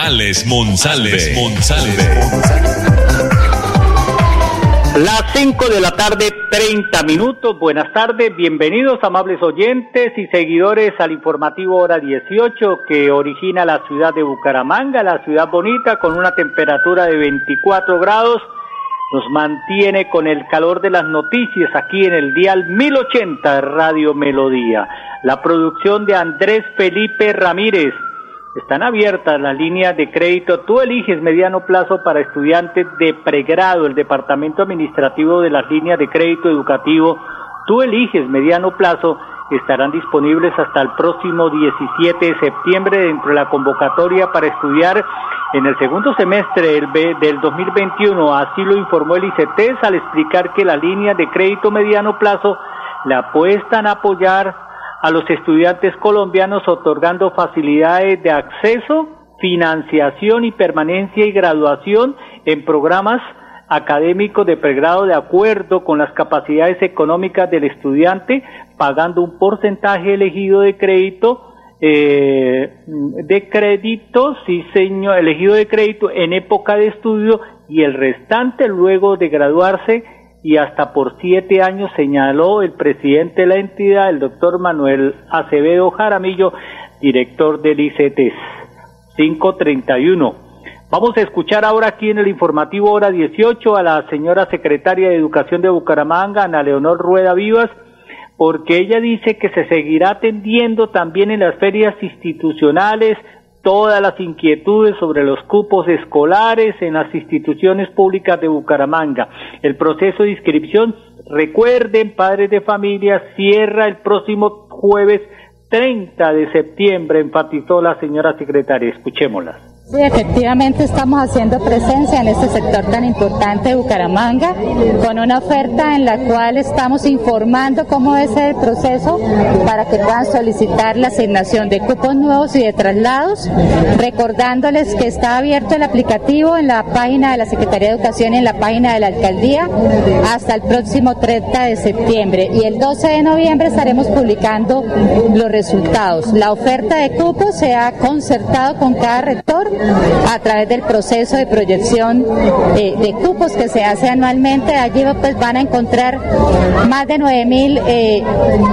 Alex Monsalve. Las 5 de la tarde, 30 minutos. Buenas tardes, bienvenidos amables oyentes y seguidores al informativo hora 18 que origina la ciudad de Bucaramanga, la ciudad bonita con una temperatura de 24 grados. Nos mantiene con el calor de las noticias aquí en el dial 1080 Radio Melodía. La producción de Andrés Felipe Ramírez están abiertas las líneas de crédito. Tú eliges mediano plazo para estudiantes de pregrado. El Departamento Administrativo de las líneas de crédito educativo. Tú eliges mediano plazo. Estarán disponibles hasta el próximo 17 de septiembre dentro de la convocatoria para estudiar en el segundo semestre del 2021. Así lo informó el ICETES al explicar que la línea de crédito mediano plazo la apuestan a apoyar a los estudiantes colombianos otorgando facilidades de acceso, financiación y permanencia y graduación en programas académicos de pregrado de acuerdo con las capacidades económicas del estudiante, pagando un porcentaje elegido de crédito eh, de crédito, sí señor, elegido de crédito en época de estudio y el restante luego de graduarse y hasta por siete años señaló el presidente de la entidad, el doctor Manuel Acevedo Jaramillo, director del ICETES. 531. Vamos a escuchar ahora aquí en el informativo hora 18 a la señora secretaria de Educación de Bucaramanga, Ana Leonor Rueda Vivas, porque ella dice que se seguirá atendiendo también en las ferias institucionales, todas las inquietudes sobre los cupos escolares en las instituciones públicas de Bucaramanga. El proceso de inscripción, recuerden, padres de familia, cierra el próximo jueves 30 de septiembre, enfatizó la señora secretaria. Escuchémosla. Sí, efectivamente estamos haciendo presencia en este sector tan importante de Bucaramanga, con una oferta en la cual estamos informando cómo es el proceso para que puedan solicitar la asignación de cupos nuevos y de traslados, recordándoles que está abierto el aplicativo en la página de la Secretaría de Educación y en la página de la Alcaldía hasta el próximo 30 de septiembre y el 12 de noviembre estaremos publicando los resultados. La oferta de cupos se ha concertado con cada rector a través del proceso de proyección eh, de cupos que se hace anualmente. Allí pues van a encontrar más de 9.000 eh,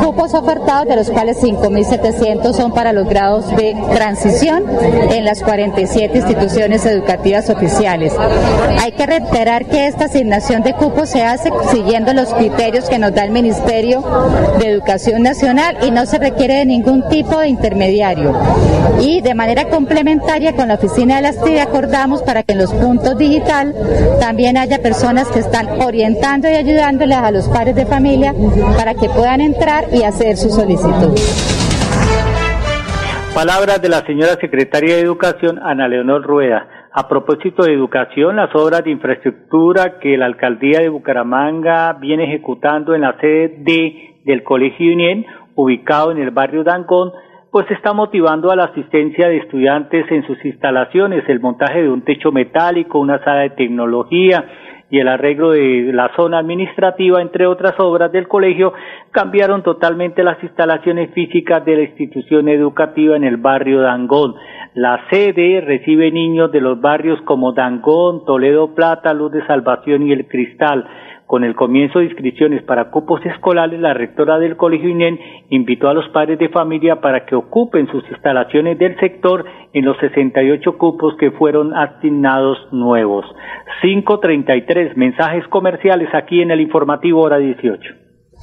cupos ofertados, de los cuales 5.700 son para los grados de transición en las 47 instituciones educativas oficiales. Hay que reiterar que esta asignación de cupos se hace siguiendo los criterios que nos da el Ministerio de Educación Nacional y no se requiere de ningún tipo de intermediario. Y de manera complementaria con la oficina Oficina de las TIC acordamos para que en los puntos digital también haya personas que están orientando y ayudándoles a los padres de familia para que puedan entrar y hacer su solicitud. Palabras de la señora secretaria de Educación, Ana Leonor Rueda. A propósito de educación, las obras de infraestructura que la alcaldía de Bucaramanga viene ejecutando en la sede D del Colegio Unión, ubicado en el barrio Dangón, pues está motivando a la asistencia de estudiantes en sus instalaciones, el montaje de un techo metálico, una sala de tecnología y el arreglo de la zona administrativa, entre otras obras del colegio, cambiaron totalmente las instalaciones físicas de la institución educativa en el barrio Dangón. La sede recibe niños de los barrios como Dangón, Toledo Plata, Luz de Salvación y El Cristal. Con el comienzo de inscripciones para cupos escolares, la rectora del Colegio INEN invitó a los padres de familia para que ocupen sus instalaciones del sector en los 68 cupos que fueron asignados nuevos. 533 mensajes comerciales aquí en el informativo hora 18.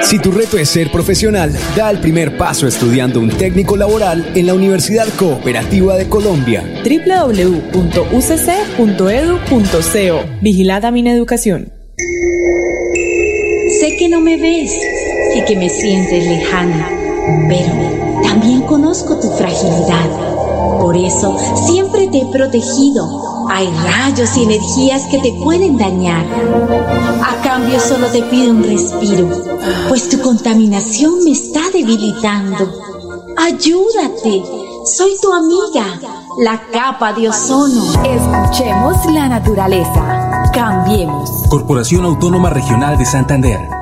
Si tu reto es ser profesional, da el primer paso estudiando un técnico laboral en la Universidad Cooperativa de Colombia. www.ucc.edu.co Vigilada mi educación. Sé que no me ves y que me sientes lejana, pero también conozco tu fragilidad. Por eso siempre te he protegido hay rayos y energías que te pueden dañar. A cambio solo te pido un respiro, pues tu contaminación me está debilitando. Ayúdate, soy tu amiga, la capa de ozono. Escuchemos la naturaleza. Cambiemos. Corporación Autónoma Regional de Santander.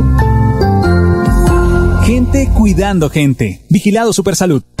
Gente cuidando gente. Vigilado Supersalud.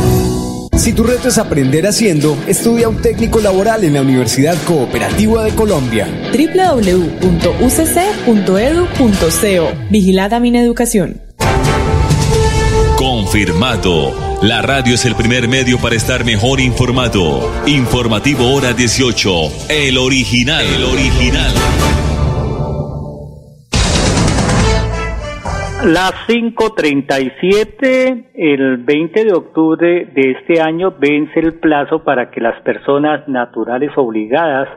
Si tu reto es aprender haciendo, estudia un técnico laboral en la Universidad Cooperativa de Colombia. www.ucc.edu.co Vigilada mi educación. Confirmado. La radio es el primer medio para estar mejor informado. Informativo Hora 18. El original. El original. Las 5.37, el 20 de octubre de este año vence el plazo para que las personas naturales obligadas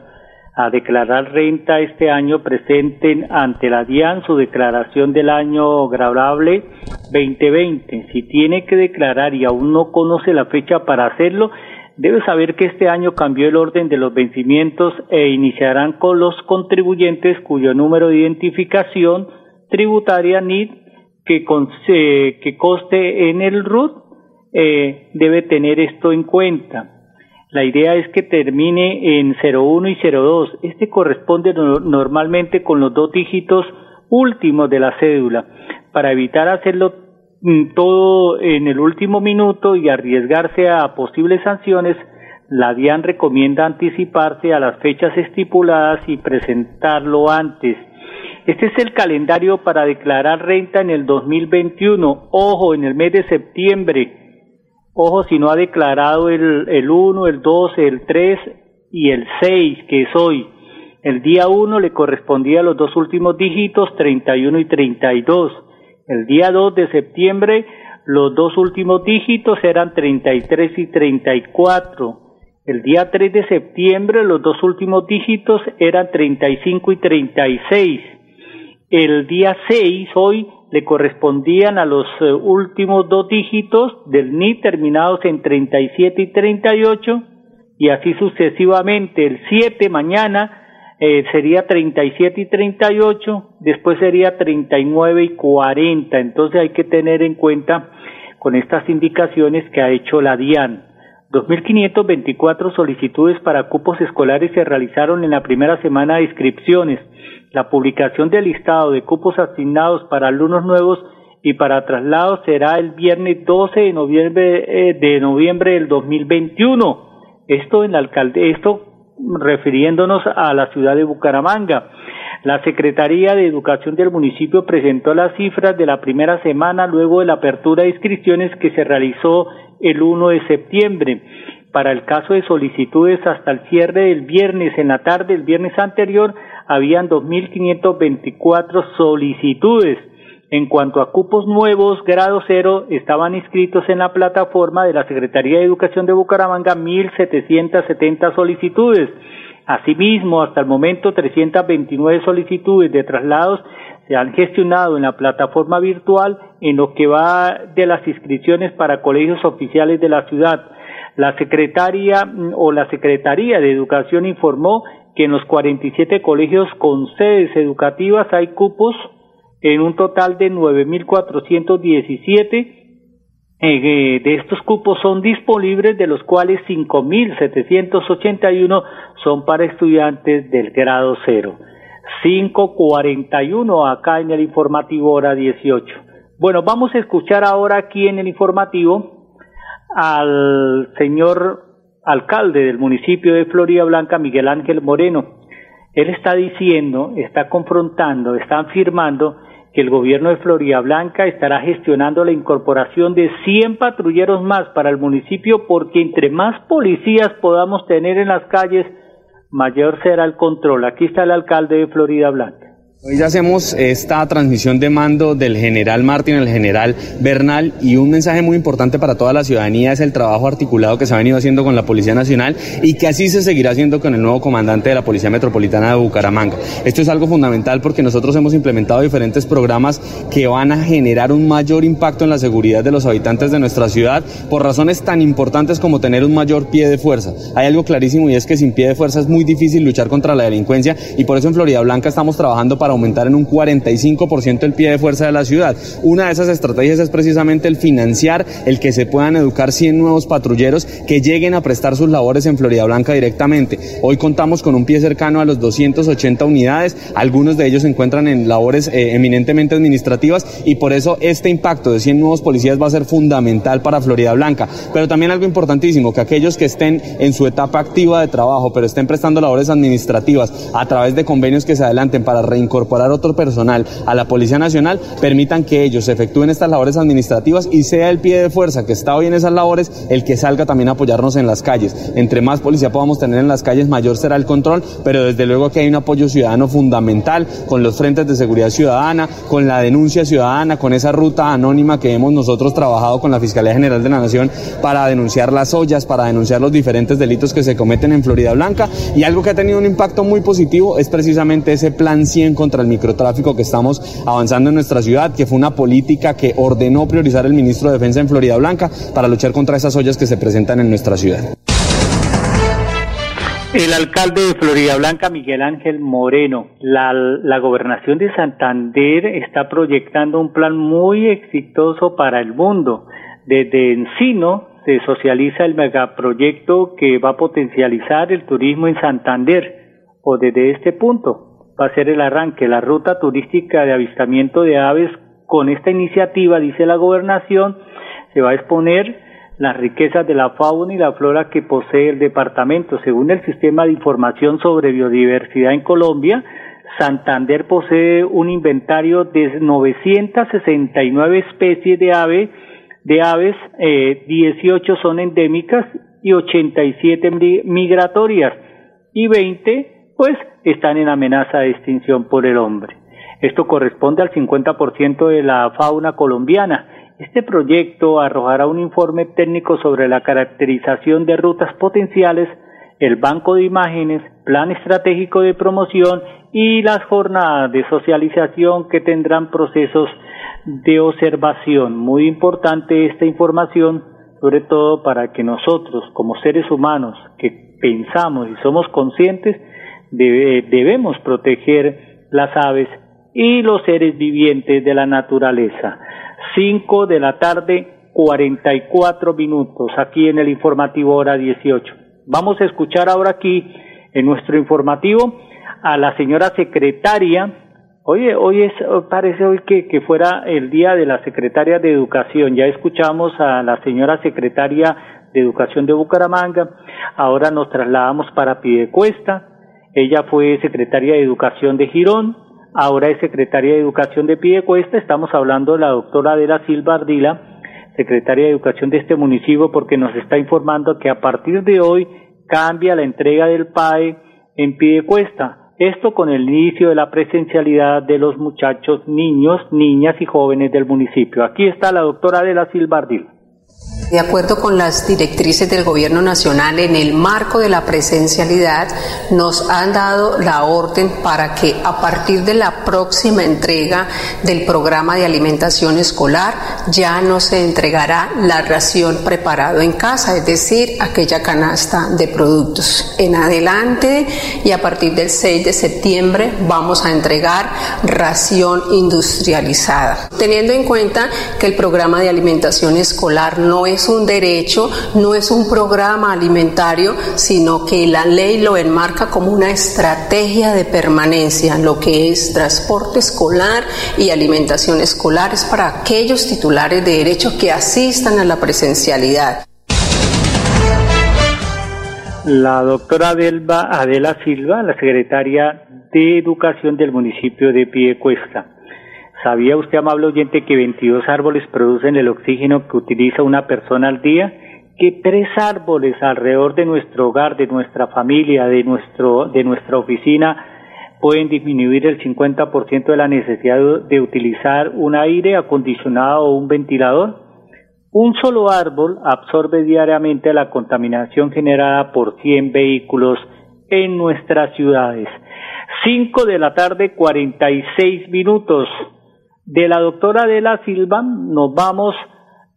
a declarar renta este año presenten ante la DIAN su declaración del año grabable 2020. Si tiene que declarar y aún no conoce la fecha para hacerlo, debe saber que este año cambió el orden de los vencimientos e iniciarán con los contribuyentes cuyo número de identificación tributaria NID que, que coste en el RUT eh, debe tener esto en cuenta. La idea es que termine en 01 y 02. Este corresponde normalmente con los dos dígitos últimos de la cédula. Para evitar hacerlo mm, todo en el último minuto y arriesgarse a posibles sanciones, la DIAN recomienda anticiparse a las fechas estipuladas y presentarlo antes. Este es el calendario para declarar renta en el 2021. Ojo, en el mes de septiembre. Ojo, si no ha declarado el, el 1, el 2, el 3 y el 6, que es hoy. El día 1 le correspondía a los dos últimos dígitos, 31 y 32. El día 2 de septiembre, los dos últimos dígitos eran 33 y 34. El día 3 de septiembre los dos últimos dígitos eran 35 y 36. El día 6, hoy, le correspondían a los eh, últimos dos dígitos del NI terminados en 37 y 38 y así sucesivamente. El 7 mañana eh, sería 37 y 38, después sería 39 y 40. Entonces hay que tener en cuenta con estas indicaciones que ha hecho la DIAN. 2.524 solicitudes para cupos escolares se realizaron en la primera semana de inscripciones. La publicación del listado de cupos asignados para alumnos nuevos y para traslados será el viernes 12 de noviembre, eh, de noviembre del 2021. Esto en la alcalde, esto refiriéndonos a la ciudad de Bucaramanga. La Secretaría de Educación del municipio presentó las cifras de la primera semana luego de la apertura de inscripciones que se realizó el 1 de septiembre. Para el caso de solicitudes hasta el cierre del viernes en la tarde, el viernes anterior, habían 2.524 solicitudes. En cuanto a cupos nuevos, grado cero, estaban inscritos en la plataforma de la Secretaría de Educación de Bucaramanga 1.770 solicitudes. Asimismo, hasta el momento, 329 solicitudes de traslados se han gestionado en la plataforma virtual en lo que va de las inscripciones para colegios oficiales de la ciudad. La secretaria mm, o la Secretaría de Educación informó que en los 47 colegios con sedes educativas hay cupos en un total de 9.417. Eh, de estos cupos son disponibles, de los cuales 5.781 son para estudiantes del grado cero. 541 acá en el informativo hora 18. Bueno, vamos a escuchar ahora aquí en el informativo al señor alcalde del municipio de Florida Blanca, Miguel Ángel Moreno. Él está diciendo, está confrontando, está afirmando que el gobierno de Florida Blanca estará gestionando la incorporación de 100 patrulleros más para el municipio porque entre más policías podamos tener en las calles, mayor será el control. Aquí está el alcalde de Florida Blanca. Hoy hacemos esta transmisión de mando del general Martín, el general Bernal, y un mensaje muy importante para toda la ciudadanía es el trabajo articulado que se ha venido haciendo con la Policía Nacional y que así se seguirá haciendo con el nuevo comandante de la Policía Metropolitana de Bucaramanga. Esto es algo fundamental porque nosotros hemos implementado diferentes programas que van a generar un mayor impacto en la seguridad de los habitantes de nuestra ciudad por razones tan importantes como tener un mayor pie de fuerza. Hay algo clarísimo y es que sin pie de fuerza es muy difícil luchar contra la delincuencia y por eso en Florida Blanca estamos trabajando para aumentar en un 45% el pie de fuerza de la ciudad. Una de esas estrategias es precisamente el financiar, el que se puedan educar 100 nuevos patrulleros que lleguen a prestar sus labores en Florida Blanca directamente. Hoy contamos con un pie cercano a los 280 unidades, algunos de ellos se encuentran en labores eh, eminentemente administrativas y por eso este impacto de 100 nuevos policías va a ser fundamental para Florida Blanca. Pero también algo importantísimo, que aquellos que estén en su etapa activa de trabajo, pero estén prestando labores administrativas a través de convenios que se adelanten para reincorporar otro personal a la Policía Nacional, permitan que ellos efectúen estas labores administrativas y sea el pie de fuerza que está hoy en esas labores el que salga también a apoyarnos en las calles. Entre más policía podamos tener en las calles, mayor será el control, pero desde luego que hay un apoyo ciudadano fundamental con los frentes de seguridad ciudadana, con la denuncia ciudadana, con esa ruta anónima que hemos nosotros trabajado con la Fiscalía General de la Nación para denunciar las ollas, para denunciar los diferentes delitos que se cometen en Florida Blanca y algo que ha tenido un impacto muy positivo es precisamente ese plan 100 contra el micro tráfico que estamos avanzando en nuestra ciudad, que fue una política que ordenó priorizar el ministro de Defensa en Florida Blanca para luchar contra esas ollas que se presentan en nuestra ciudad. El alcalde de Florida Blanca, Miguel Ángel Moreno, la, gobernación de Santander está proyectando un plan muy exitoso para el mundo. Desde Encino se socializa el megaproyecto que va a potencializar el turismo en Santander, o desde este punto va a ser el arranque, la ruta turística de avistamiento de aves. Con esta iniciativa, dice la gobernación, se va a exponer las riquezas de la fauna y la flora que posee el departamento. Según el Sistema de Información sobre Biodiversidad en Colombia, Santander posee un inventario de 969 especies de, ave, de aves, eh, 18 son endémicas y 87 migratorias y 20 pues están en amenaza de extinción por el hombre. Esto corresponde al 50% de la fauna colombiana Este proyecto arrojará un informe técnico sobre la caracterización de rutas potenciales, el banco de imágenes, plan estratégico de promoción y las jornadas de socialización que tendrán procesos de observación. Muy importante esta información, sobre todo para que nosotros, como seres humanos que pensamos y somos conscientes, debemos proteger las aves y los seres vivientes de la naturaleza. 5 de la tarde, 44 minutos, aquí en el informativo hora 18. Vamos a escuchar ahora aquí en nuestro informativo a la señora secretaria. Oye, hoy es, parece hoy que, que fuera el día de la secretaria de Educación. Ya escuchamos a la señora secretaria de Educación de Bucaramanga. Ahora nos trasladamos para Pidecuesta. Ella fue secretaria de Educación de Girón ahora es secretaria de Educación de Piedecuesta. Estamos hablando de la doctora Adela Silva Ardila, secretaria de Educación de este municipio, porque nos está informando que a partir de hoy cambia la entrega del PAE en Piedecuesta. Esto con el inicio de la presencialidad de los muchachos, niños, niñas y jóvenes del municipio. Aquí está la doctora Adela Silva Ardila. De acuerdo con las directrices del Gobierno Nacional, en el marco de la presencialidad, nos han dado la orden para que a partir de la próxima entrega del programa de alimentación escolar ya no se entregará la ración preparado en casa, es decir, aquella canasta de productos. En adelante y a partir del 6 de septiembre vamos a entregar ración industrializada, teniendo en cuenta que el programa de alimentación escolar no es un derecho, no es un programa alimentario, sino que la ley lo enmarca como una estrategia de permanencia, lo que es transporte escolar y alimentación escolar es para aquellos titulares de derecho que asistan a la presencialidad. La doctora Adelba Adela Silva, la secretaria de Educación del municipio de Piedecuesta. ¿Sabía usted, amable oyente, que 22 árboles producen el oxígeno que utiliza una persona al día? Que tres árboles alrededor de nuestro hogar, de nuestra familia, de, nuestro, de nuestra oficina, pueden disminuir el 50% de la necesidad de utilizar un aire acondicionado o un ventilador? Un solo árbol absorbe diariamente la contaminación generada por 100 vehículos en nuestras ciudades. 5 de la tarde, 46 minutos de la doctora de la Silva nos vamos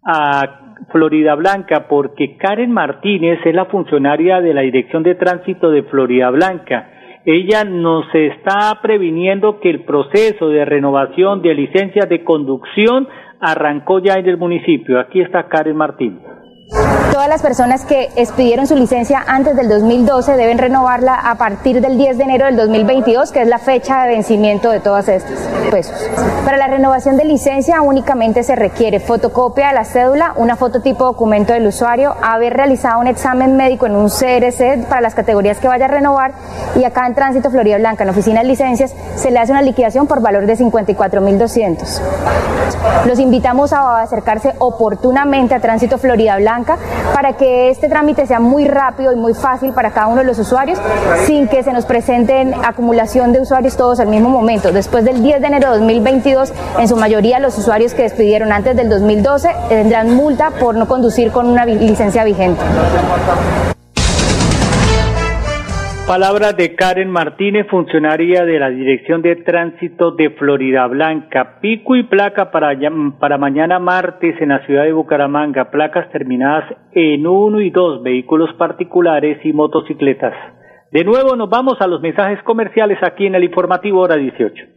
a Florida Blanca porque Karen Martínez es la funcionaria de la Dirección de Tránsito de Florida Blanca. Ella nos está previniendo que el proceso de renovación de licencias de conducción arrancó ya en el municipio. Aquí está Karen Martínez. Todas las personas que expidieron su licencia antes del 2012 deben renovarla a partir del 10 de enero del 2022, que es la fecha de vencimiento de todas estas pesos. Para la renovación de licencia únicamente se requiere fotocopia de la cédula, una fototipo documento del usuario, haber realizado un examen médico en un CRC para las categorías que vaya a renovar y acá en Tránsito Florida Blanca, en la oficina de licencias, se le hace una liquidación por valor de 54.200. Los invitamos a acercarse oportunamente a Tránsito Florida Blanca para que este trámite sea muy rápido y muy fácil para cada uno de los usuarios sin que se nos presenten acumulación de usuarios todos al mismo momento. Después del 10 de enero de 2022, en su mayoría los usuarios que despidieron antes del 2012 tendrán multa por no conducir con una licencia vigente. Palabras de Karen Martínez, funcionaria de la Dirección de Tránsito de Florida Blanca. Pico y placa para, para mañana martes en la ciudad de Bucaramanga. Placas terminadas en uno y dos vehículos particulares y motocicletas. De nuevo nos vamos a los mensajes comerciales aquí en el informativo hora 18.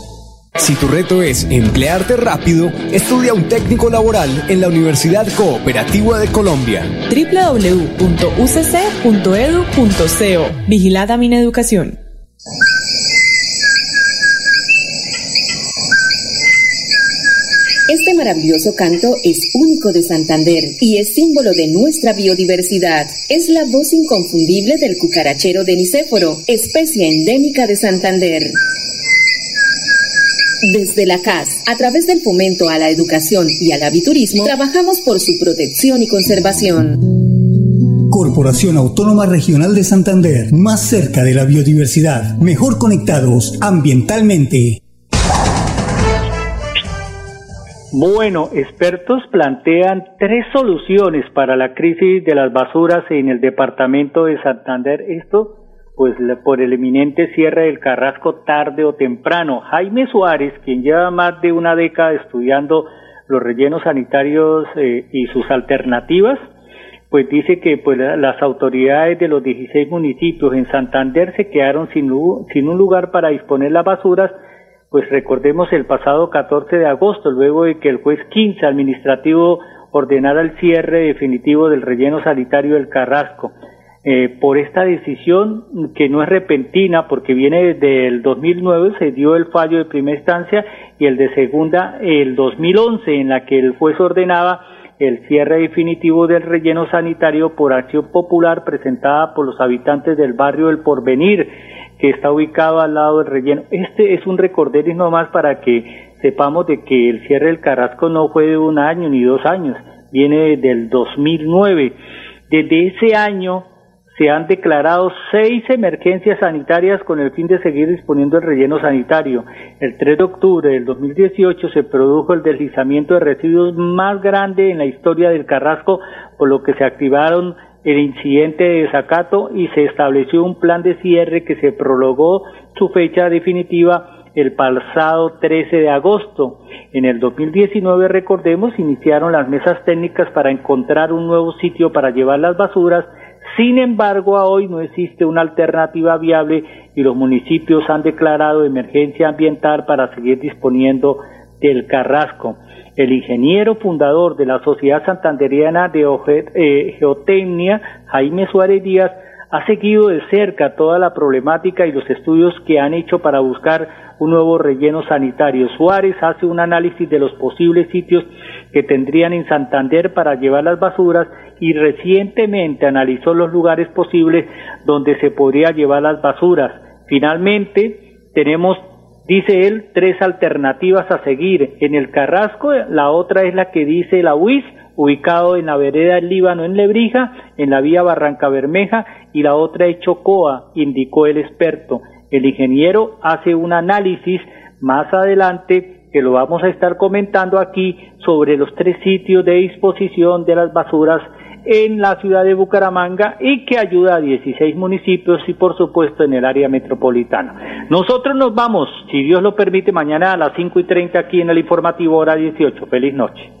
Si tu reto es emplearte rápido, estudia un técnico laboral en la Universidad Cooperativa de Colombia. www.ucc.edu.co Vigilada Mineducación. Este maravilloso canto es único de Santander y es símbolo de nuestra biodiversidad. Es la voz inconfundible del cucarachero de Nicéforo, especie endémica de Santander. Desde la CAS, a través del fomento a la educación y al aviturismo, trabajamos por su protección y conservación. Corporación Autónoma Regional de Santander, más cerca de la biodiversidad, mejor conectados ambientalmente. Bueno, expertos plantean tres soluciones para la crisis de las basuras en el departamento de Santander. Esto, pues, por el eminente cierre del Carrasco tarde o temprano. Jaime Suárez, quien lleva más de una década estudiando los rellenos sanitarios eh, y sus alternativas, pues dice que pues, las autoridades de los 16 municipios en Santander se quedaron sin, sin un lugar para disponer las basuras pues recordemos el pasado 14 de agosto, luego de que el juez 15 administrativo ordenara el cierre definitivo del relleno sanitario del Carrasco. Eh, por esta decisión que no es repentina porque viene desde el 2009 se dio el fallo de primera instancia y el de segunda el 2011 en la que el juez ordenaba el cierre definitivo del relleno sanitario por acción popular presentada por los habitantes del barrio El Porvenir que está ubicado al lado del relleno. Este es un recorderis nomás para que sepamos de que el cierre del Carrasco no fue de un año ni dos años, viene del 2009. Desde ese año se han declarado seis emergencias sanitarias con el fin de seguir disponiendo el relleno sanitario. El 3 de octubre del 2018 se produjo el deslizamiento de residuos más grande en la historia del Carrasco, por lo que se activaron el incidente de desacato y se estableció un plan de cierre que se prolongó su fecha definitiva el pasado 13 de agosto. En el 2019, recordemos, iniciaron las mesas técnicas para encontrar un nuevo sitio para llevar las basuras. Sin embargo, a hoy no existe una alternativa viable y los municipios han declarado emergencia ambiental para seguir disponiendo del Carrasco. El ingeniero fundador de la Sociedad Santanderiana de eh, Geotecnia, Jaime Suárez Díaz, ha seguido de cerca toda la problemática y los estudios que han hecho para buscar un nuevo relleno sanitario. Suárez hace un análisis de los posibles sitios que tendrían en Santander para llevar las basuras y recientemente analizó los lugares posibles donde se podría llevar las basuras. Finalmente, tenemos Dice él tres alternativas a seguir. En el Carrasco, la otra es la que dice la UIS, ubicado en la vereda del Líbano en Lebrija, en la vía Barranca Bermeja, y la otra es Chocoa, indicó el experto. El ingeniero hace un análisis más adelante que lo vamos a estar comentando aquí sobre los tres sitios de disposición de las basuras en la ciudad de Bucaramanga y que ayuda a 16 municipios y por supuesto en el área metropolitana. Nosotros nos vamos, si Dios lo permite, mañana a las 5 y 30 aquí en el informativo hora 18. Feliz noche.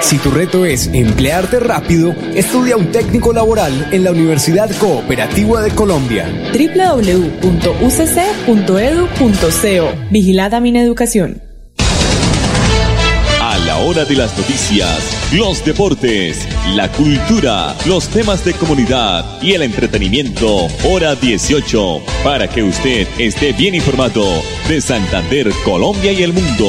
Si tu reto es emplearte rápido, estudia un técnico laboral en la Universidad Cooperativa de Colombia. www.ucc.edu.co Vigilada Mineducación. A la hora de las noticias, los deportes, la cultura, los temas de comunidad y el entretenimiento, hora 18, para que usted esté bien informado de Santander, Colombia y el mundo.